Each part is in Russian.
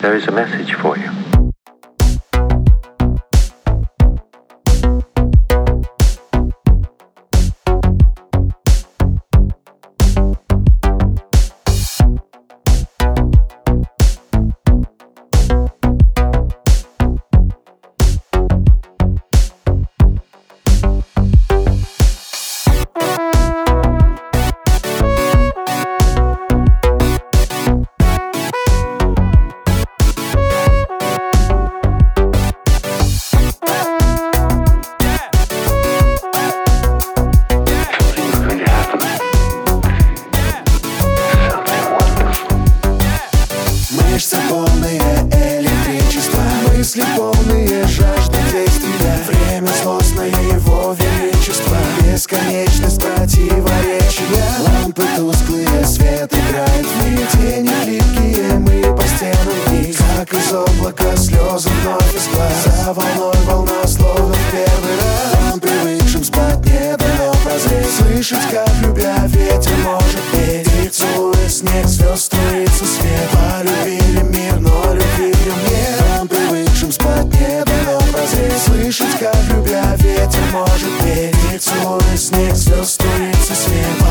There is a message for you. Противоречия. Лампы тусклые, свет играет в Тени липкие, мы по стенам вниз. Как из облака слезы вновь из глаз За волной волна, словно в первый раз. Нам привыкшим спать не дано прозреть. Слышать, как любя ветер может петь. И целуя снег, звезд струится свет. Полюбили мир, но любви в нем нет Нам привыкшим спать не дано прозреть. Слышать, как любя ветер может петь. И целуя струится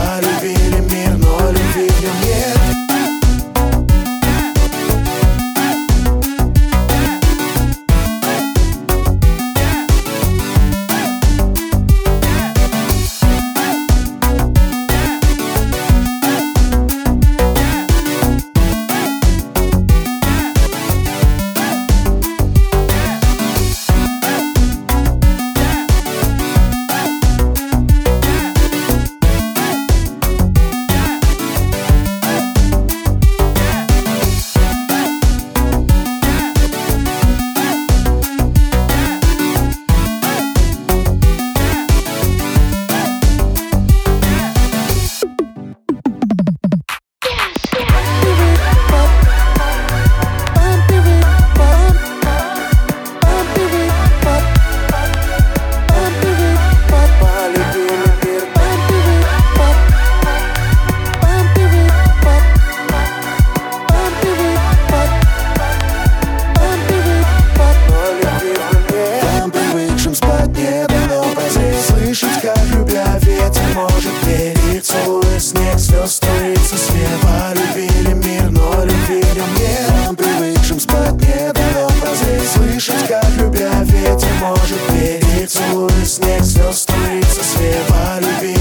сердце слева Любили мир, но любили нам Привыкшим спать не дано. А Прозреть Слышать, как любя ветер может верить Целует снег, звезд, улица слева Любили